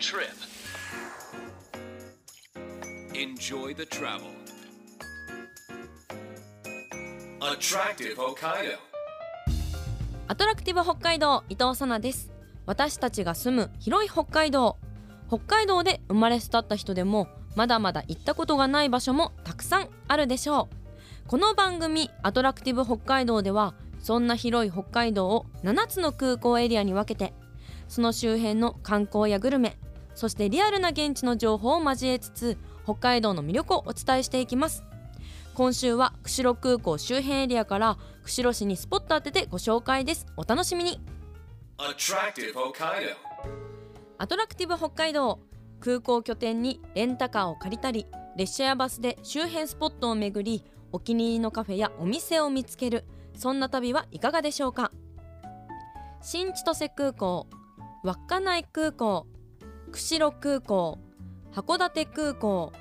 trip. Enjoy the travel. Attractive Hokkaido. アトラクティブ北海道伊藤さなです私たちが住む広い北海道北海道で生まれ育った人でもまだまだ行ったことがない場所もたくさんあるでしょうこの番組アトラクティブ北海道ではそんな広い北海道を7つの空港エリアに分けてその周辺の観光やグルメそしてリアルな現地の情報を交えつつ北海道の魅力をお伝えしていきます。今週は釧路空港周辺エリアから釧路市にスポット当ててご紹介です。お楽しみに.アトラクティブ北海道空港拠点にレンタカーを借りたり列車やバスで周辺スポットを巡りお気に入りのカフェやお店を見つける。そんな旅はいかがでしょうか。新千歳空港稚内空港釧路空港函館空港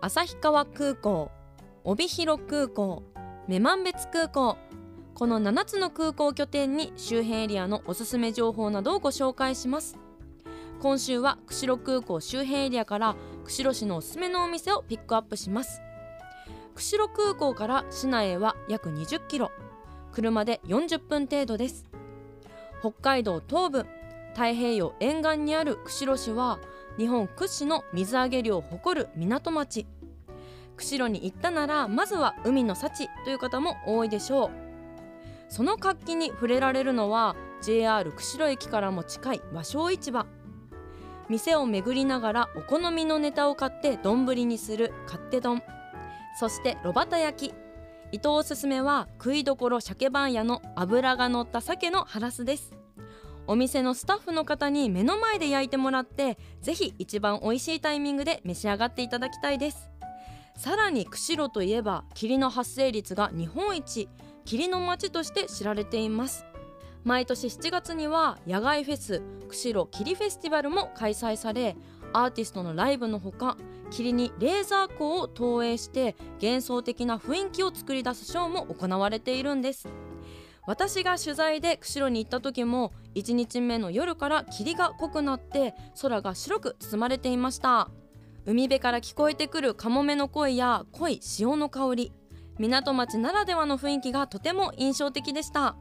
旭川空港帯広空港女満別空港。この7つの空港拠点に周辺エリアのおすすめ情報などをご紹介します。今週は釧路空港周辺エリアから釧路市のおすすめのお店をピックアップします。釧路空港から市内へは約20キロ。車で40分程度です。北海道東部太平洋沿岸にある釧路市は日本屈指の水揚げ量を誇る港町。釧路に行ったならまずは海の幸という方も多いでしょう。その活気に触れられるのは JR 釧路駅からも近い和商市場。店を巡りながらお好みのネタを買って丼にする勝手丼。そして炉端焼き。伊藤おすすめは食いどころ鮭番屋の脂が乗った鮭のハラスです。お店のスタッフの方に目の前で焼いてもらってぜひ一番美味しいタイミングで召し上がっていただきたいです。さらに釧路といえば霧の発生率が日本一霧の町として知られています。毎年7月には野外フェス釧路霧フェスティバルも開催されアーティストのライブのほか霧にレーザー光を投影して幻想的な雰囲気を作り出すショーも行われているんです。私が取材で釧路に行った時も1日目の夜から霧が濃くなって空が白く包まれていました。海辺から聞こえてくるカモメの声や濃い潮の香り港町ならではの雰囲気がとても印象的でした。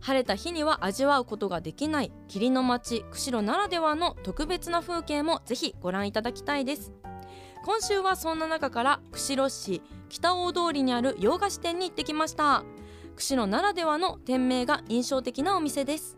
晴れた日には味わうことができない霧の町釧路ならではの特別な風景もぜひご覧いただきたいです。今週はそんな中から釧路市北大通りにある洋菓子店に行ってきました。釧路ならではの店名が印象的なお店です。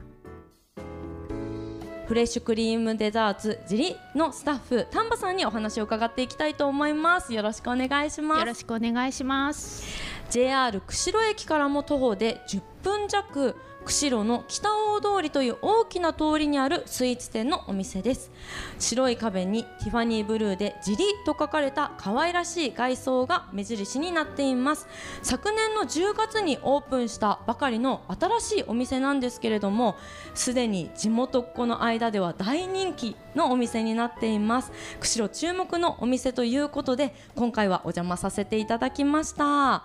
フレッシュクリームデザーツジリのスタッフ丹波さんにお話を伺っていきたいと思います。よろしくお願いします。よろしくお願いします。JR 釧路駅からも徒歩で10分弱釧路の北大通りという大きな通りにあるスイーツ店のお店です。白い壁にティファニーブルーで「ジリ」と書かれた可愛らしい外装が目印になっています。昨年の10月にオープンしたばかりの新しいお店なんですけれどもすでに地元っ子の間では大人気のお店になっています。釧路注目のお店ということで今回はお邪魔させていただきました。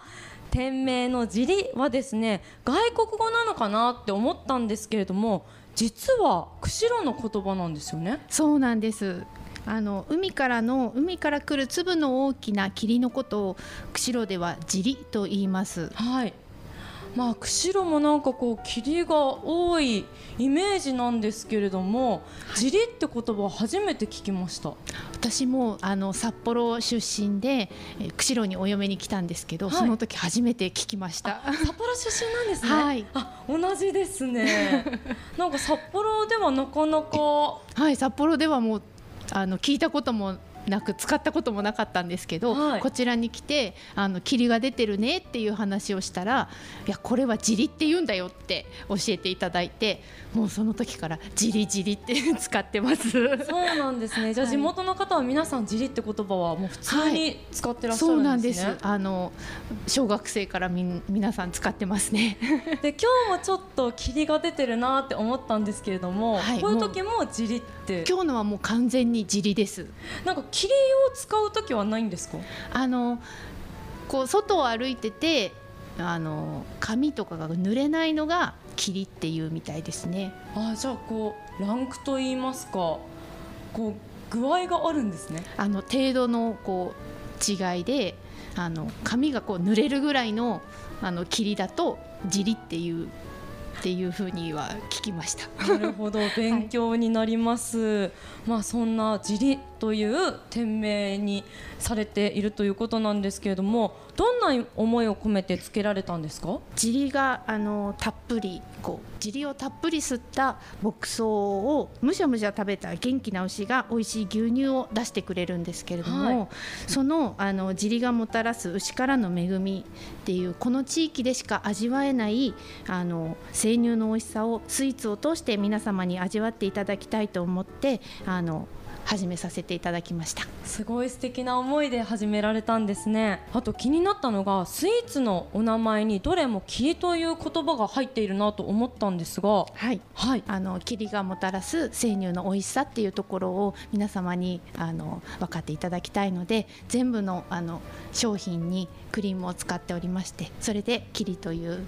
店名の「ジリ」はですね外国語なのかなって思ったんですけれども実は釧路の言葉なんですよねそうなんです。あの海からの海から来る粒の大きな霧のことを釧路ではジリと言います。はいまあ釧路もなんかこう霧が多いイメージなんですけれども「ジリ」って言葉は初めて聞きました。私もあの札幌出身でえー釧路にお嫁に来たんですけど、はい。その時初めて聞きました。札幌出身なんですね、はい。あ同じですね。なんか札幌ではなかなかはい、札幌ではもうあの聞いたこともなく使ったこともなかったんですけど、はい。こちらに来てあの霧が出てるねっていう話をしたらいやこれはジリって言うんだよって教えていただいてもうその時からジリジリって 使ってます。そうなんですね。じゃあはい。地元の方は皆さん「ジリ」って言葉はもう普通に使ってらっしゃそうるなんんです。ですね、あの小学生からみん皆さん使ってますね。で今日もちょっと霧が出てるなって思ったんですけれども、はい。こういう時も「ジリ」って。今日のはもう完全にジリです。なんか霧を使う時はないんですか？あのこう外を歩いててあの髪とかが濡れないのが霧っていうみたいですね。あじゃあこうランクと言いますかこう具合があるんですね。あの程度のこう違いであの髪がこう濡れるぐらいのあの霧だとジリっていうっていうふうには聞きました。なるほど。勉強になります、はい、まあそんなジリという店名にされているということなんですけれどもどんな思いを込めてつけられたんですか？ジリがあのたっぷりこうジリをたっぷり吸った牧草をむしゃむしゃ食べた元気な牛が美味しい牛乳を出してくれるんですけれども、はい、そのあのジリがもたらす牛からの恵みっていうこの地域でしか味わえないあの生乳の美味しさをスイーツを通して皆様に味わっていただきたいと思ってあの始めさせていただきました。すごい素敵な思いで始められたんですね。あと気になったのがスイーツのお名前にどれも霧という言葉が入っているなと思ったんですが。はい、はい、あの霧がもたらす生乳の美味しさっていうところを皆様にあの分かっていただきたいので全部のあの商品にクリームを使っておりましてそれで霧という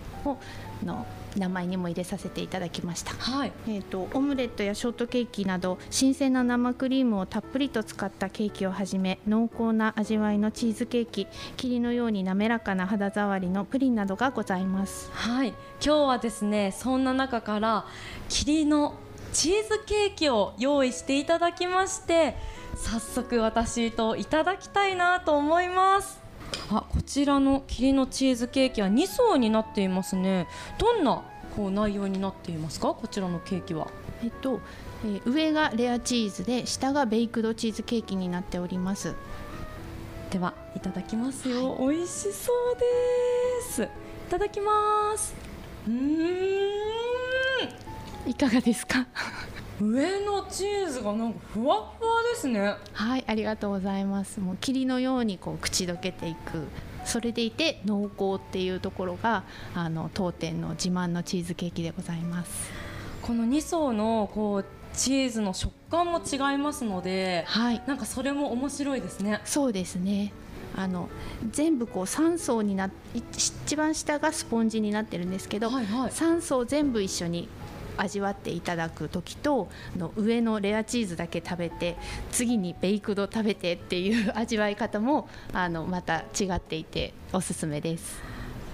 の名前にも入れさせていただきました、はい。えーと、とオムレットやショートケーキなど新鮮な生クリームをたっぷりと使ったケーキをはじめ濃厚な味わいのチーズケーキ霧のように滑らかな肌触りのプリンなどがございます。はい。今日はですねそんな中から霧のチーズケーキを用意していただきまして早速私といただきたいなと思います。あこちらの霧のチーズケーキは2層になっていますね。どんなこう内容になっていますか？こちらのケーキはえっと、えー、上がレアチーズで下がベイクドチーズケーキになっております。ではいただきますよ、はい、美味しそうです。いただきます。うん。いかがですか？上のチーズがなんかふわふわですね。はいありがとうございます。もう霧のようにこう口どけていく。それでいて濃厚っていうところがあの当店の自慢のチーズケーキでございますこの2層のこうチーズの食感も違いますので、はい、なんかそれも面白いですね。そうですね。あの全部こう3層にな一番下がスポンジになってるんですけど、はいはい、3層全部一緒に味わっていただく時との上のレアチーズだけ食べて次にベイクド食べてっていう味わい方もあのまた違っていておすすめです。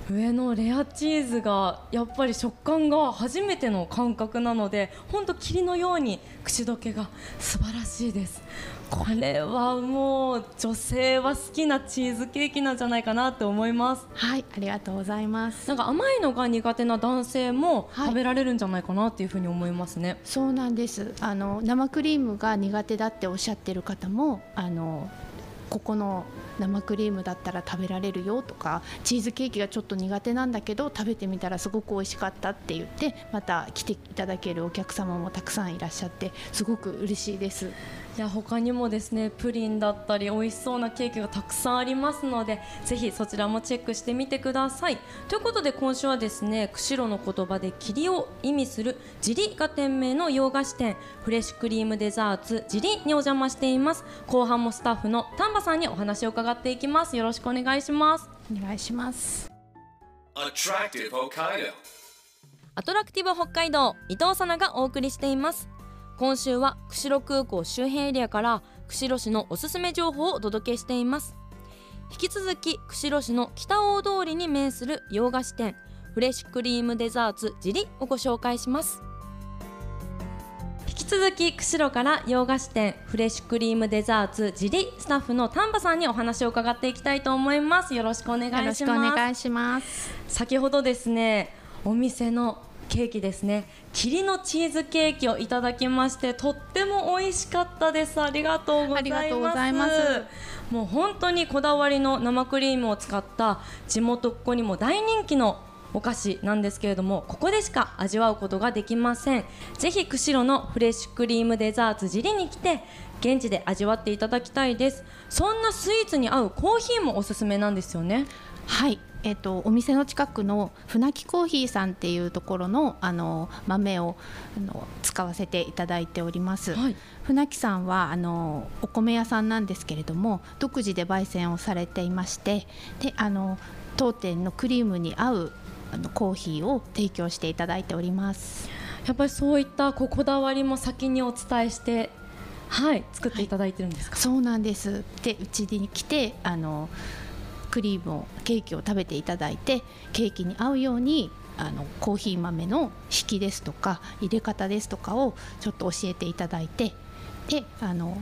上のレアチーズがやっぱり食感が初めての感覚なので本当霧のように口どけが素晴らしいです。これはもう女性は好きなチーズケーキなんじゃないかなって思います。はいありがとうございます。なんか甘いのが苦手な男性も食べられるんじゃないかなっていうふうに思いますね、はい、そうなんです。あの生クリームが苦手だっておっしゃってる方もあのここの生クリームだったら食べられるよとかチーズケーキがちょっと苦手なんだけど食べてみたらすごく美味しかったって言ってまた来ていただけるお客様もたくさんいらっしゃってすごく嬉しいです。いや他にもですねプリンだったり美味しそうなケーキがたくさんありますのでぜひそちらもチェックしてみてください。ということで今週はですね釧路の言葉で霧を意味するジリが店名の洋菓子店フレッシュクリームデザーツジリにお邪魔しています。後半もスタッフの丹波さんにお話を伺っていきます。よろしくお願いします。お願いします。Attractive Hokkaido. アトラクティブ北海道伊藤さながお送りしています。今週は釧路空港周辺エリアから釧路市のおすすめ情報をお届けしています。引き続き釧路市の北大通りに面する洋菓子店フレッシュクリームデザーツジリをご紹介します続き釧路から洋菓子店フレッシュクリームデザーツジリスタッフの丹波さんにお話を伺っていきたいと思います。よろしくお願いします。よろしくお願いします先ほどですねお店のケーキですね。霧のチーズケーキをいただきましてとっても美味しかったです。ありがとうございます。ありがとうございます。もう本当にこだわりの生クリームを使った地元っ子にも大人気のお菓子なんですけれどもここでしか味わうことができません。ぜひ釧路のフレッシュクリームデザーツジリに来て現地で味わっていただきたいです。そんなスイーツに合うコーヒーもおすすめなんですよね。はい。えっと、お店の近くの船木コーヒーさんっていうところのあの豆をあの使わせていただいております、はい。船木さんはあのお米屋さんなんですけれども独自で焙煎をされていましてであの当店のクリームに合うあのコーヒーを提供していただいております。やっぱりそういったこだわりも先にお伝えしてはい作っていただいてるんですか、そうなんです。でうちに来てあのクリームをケーキを食べていただいてケーキに合うようにあのコーヒー豆の引きですとか入れ方ですとかをちょっと教えていただいてであの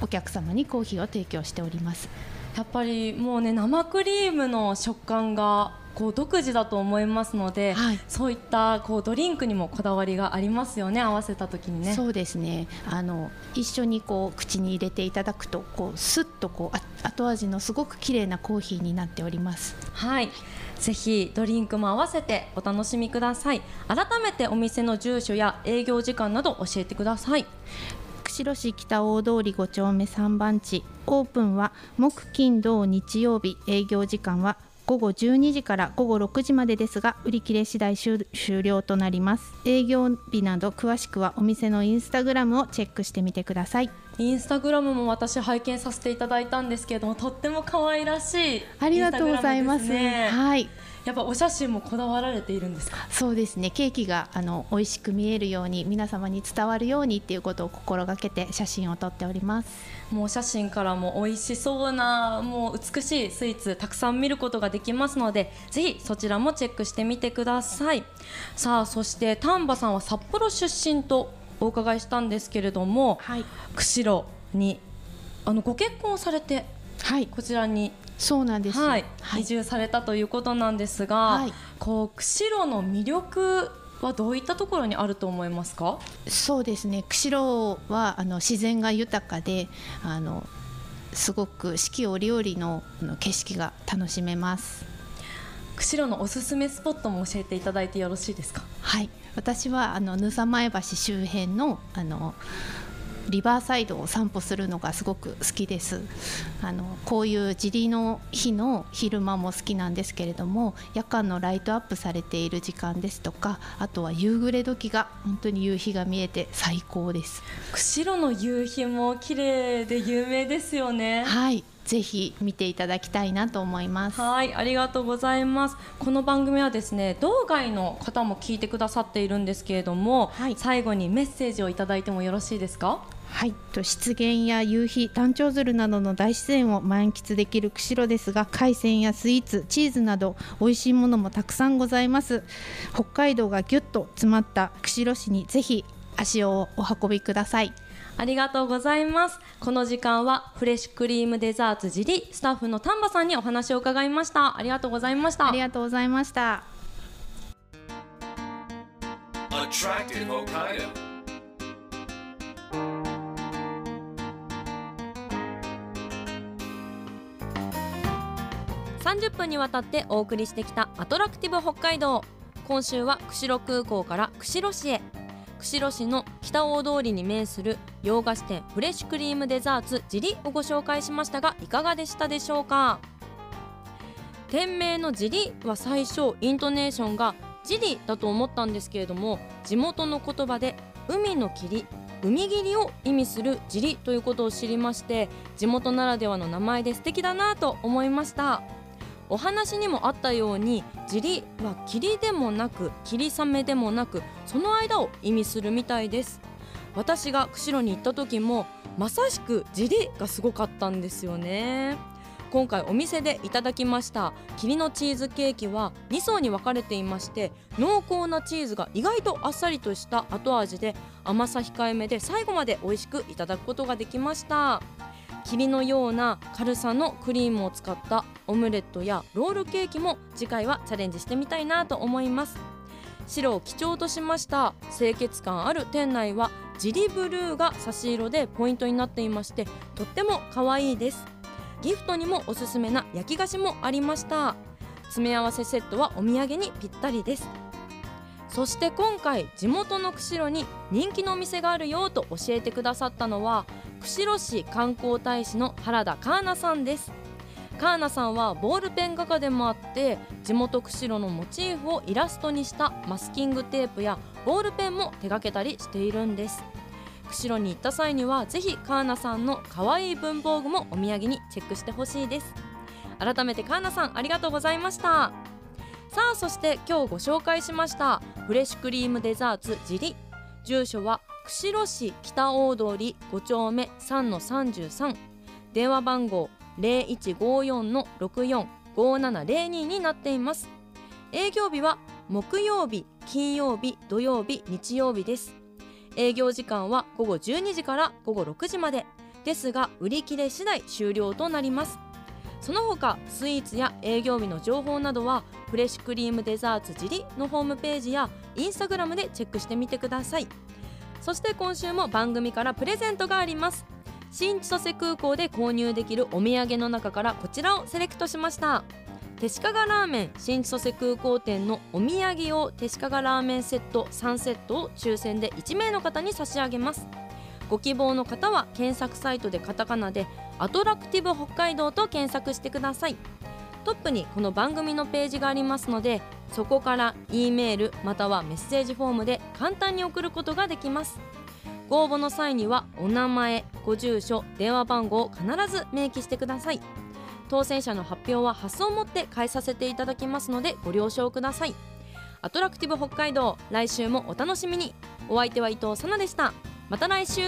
お客様にコーヒーを提供しております。やっぱりもうね生クリームの食感がこう独自だと思いますので、はい。そういったこうドリンクにもこだわりがありますよね合わせた時にね。そうですね。あの一緒にこう口に入れていただくとこうスッとこうあ後味のすごく綺麗なコーヒーになっております。はい。ぜひドリンクも合わせてお楽しみください。改めてお店の住所や営業時間など教えてください。釧路市北大通り5丁目3番地。オープンは木金土日曜日。営業時間は午後12時から午後6時までですが売り切れ次第終終了となります。営業日など詳しくはお店のインスタグラムをチェックしてみてくださいインスタグラムも私拝見させていただいたんですけれどもとっても可愛らしいありがとうございますすねはい。やっぱお写真もこだわられているんですか？そうですね。ケーキがあの美味しく見えるように皆様に伝わるようにっていうことを心がけて写真を撮っております。もうお写真からも美味しそうなもう美しいスイーツたくさん見ることができますのでぜひそちらもチェックしてみてください。さあそして丹波さんは札幌出身とお伺いしたんですけれどもはい。釧路にあのご結婚をされてはい。こちらに、そうなんですはい。はい。移住されたということなんですが、はい。こう釧路の魅力はどういったところにあると思いますか？そうですね。釧路はあの自然が豊かであのすごく四季折々の景色が楽しめます。釧路のおすすめスポットも教えていただいてよろしいですか？はい。私はあの沼佐前橋周辺のあのリバーサイドを散歩するのがすごく好きです。あのこういう地理の日の昼間も好きなんですけれども夜間のライトアップされている時間ですとかあとは夕暮れ時が本当に夕日が見えて最高です。釧路の夕日も綺麗で有名ですよね。はい。ぜひ見ていただきたいなと思います。はい。ありがとうございます。この番組はですね道外の方も聞いてくださっているんですけれども、はい。最後にメッセージをいただいてもよろしいですか？はい、と湿原や夕日、単調鶴などの大自然を満喫できる釧路ですが海鮮やスイーツ、チーズなど美味しいものもたくさんございます。北海道がぎゅっと詰まった釧路市にぜひ足をお運びください。ありがとうございます。この時間はフレッシュクリームデザーツジリスタッフの丹波さんにお話を伺いました。ありがとうございました。ありがとうございました30分にわたってお送りしてきたアトラクティブ北海道。今週は釧路空港から釧路市へ。釧路市の北大通りに面する洋菓子店フレッシュクリームデザーツジリをご紹介しましたがいかがでしたでしょうか？店名のジリは最初イントネーションがジリだと思ったんですけれども地元の言葉で海の霧海霧を意味するジリということを知りまして地元ならではの名前で素敵だなと思いました。お話にもあったようにジリは霧でもなく霧雨でもなくその間を意味するみたいです。私が釧路に行った時もまさしくジリがすごかったんですよね。今回お店でいただきました霧のチーズケーキは2層に分かれていまして濃厚なチーズが意外とあっさりとした後味で甘さ控えめで最後まで美味しくいただくことができました。霧のような軽さのクリームを使ったオムレットやロールケーキも次回はチャレンジしてみたいなと思います。白を基調としました清潔感ある店内はジリブルーが差し色でポイントになっていましてとっても可愛いです。ギフトにもおすすめな焼き菓子もありました。詰め合わせセットはお土産にぴったりです。そして今回地元の釧路に人気のお店があるよと教えてくださったのは釧路市観光大使の原田香奈さんです。カーナさんはボールペン画家でもあって地元釧路のモチーフをイラストにしたマスキングテープやボールペンも手掛けたりしているんです。釧路に行った際にはぜひカーナさんの可愛い文房具もお土産にチェックしてほしいです。改めてカーナさんありがとうございました。さあそして今日ご紹介しましたフレッシュクリームデザーツジリ。住所は釧路市北大通り5丁目3-33電話番号0154-645702になっています。営業日は木曜日金曜日土曜日日曜日です。営業時間は午後12時から午後6時まで。ですが売り切れ次第終了となります。その他スイーツや営業日の情報などはフレッシュクリームデザーツ自理のホームページやインスタグラムでチェックしてみてください。そして今週も番組からプレゼントがあります。新千歳空港で購入できるお土産の中からこちらをセレクトしました。手鹿がラーメン新千歳空港店のお土産用手鹿がラーメンセット3セットを抽選で1名の方に差し上げます。ご希望の方は検索サイトでカタカナでアトラクティブ北海道と検索してください。トップにこの番組のページがありますのでそこから E メールまたはメッセージフォームで簡単に送ることができます。ご応募の際にはお名前ご住所電話番号を必ず明記してください。当選者の発表は発送をもって返させていただきますのでご了承ください。アトラクティブ北海道来週もお楽しみに。お相手は伊藤さなでした。また来週。